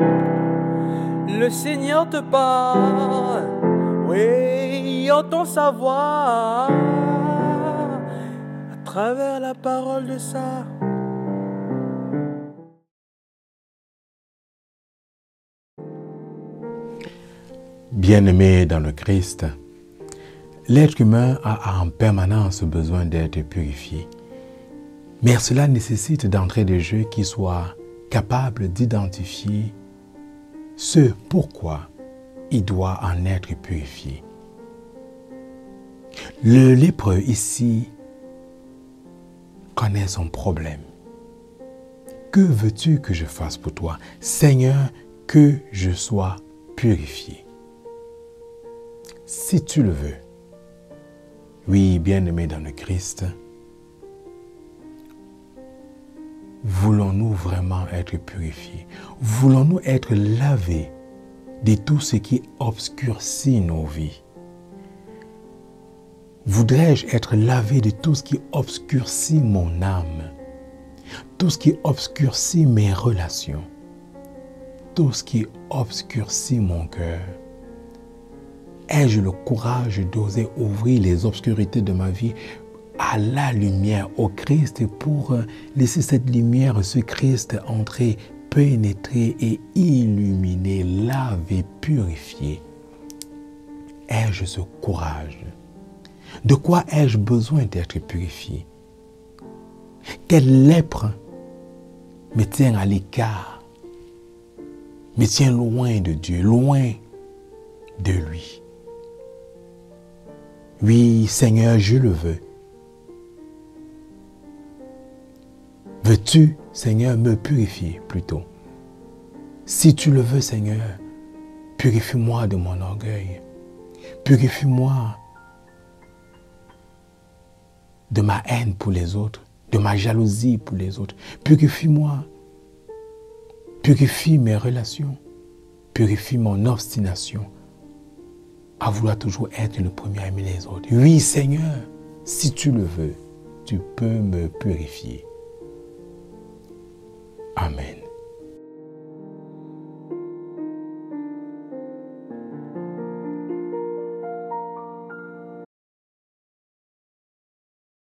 Le Seigneur te parle, oui, entend sa voix à travers la parole de ça. Bien-aimé dans le Christ, l'être humain a en permanence besoin d'être purifié. Mais cela nécessite d'entrer de jeu qui soit capable d'identifier ce pourquoi il doit en être purifié. Le lépreux ici connaît son problème. Que veux-tu que je fasse pour toi? Seigneur, que je sois purifié. Si tu le veux, oui, bien-aimé dans le Christ, voulons-nous vraiment être purifiés? Voulons-nous être lavés de tout ce qui obscurcit nos vies? Voudrais-je être lavé de tout ce qui obscurcit mon âme? Tout ce qui obscurcit mes relations? Tout ce qui obscurcit mon cœur? Ai-je le courage d'oser ouvrir les obscurités de ma vie à la lumière, au Christ, pour laisser cette lumière, ce Christ entrer, pénétrer et illuminer, laver, purifier. Ai-je ce courage? De quoi ai-je besoin d'être purifié? Quelle lèpre me tient à l'écart, me tient loin de Dieu, loin de lui? Oui, Seigneur, je le veux. Veux-tu, Seigneur, me purifier plutôt? Si tu le veux, Seigneur, purifie-moi de mon orgueil. Purifie-moi de ma haine pour les autres, de ma jalousie pour les autres. Purifie-moi. Purifie mes relations. Purifie mon obstination à vouloir toujours être le premier à aimer les autres. Oui, Seigneur, si tu le veux, tu peux me purifier. Amén.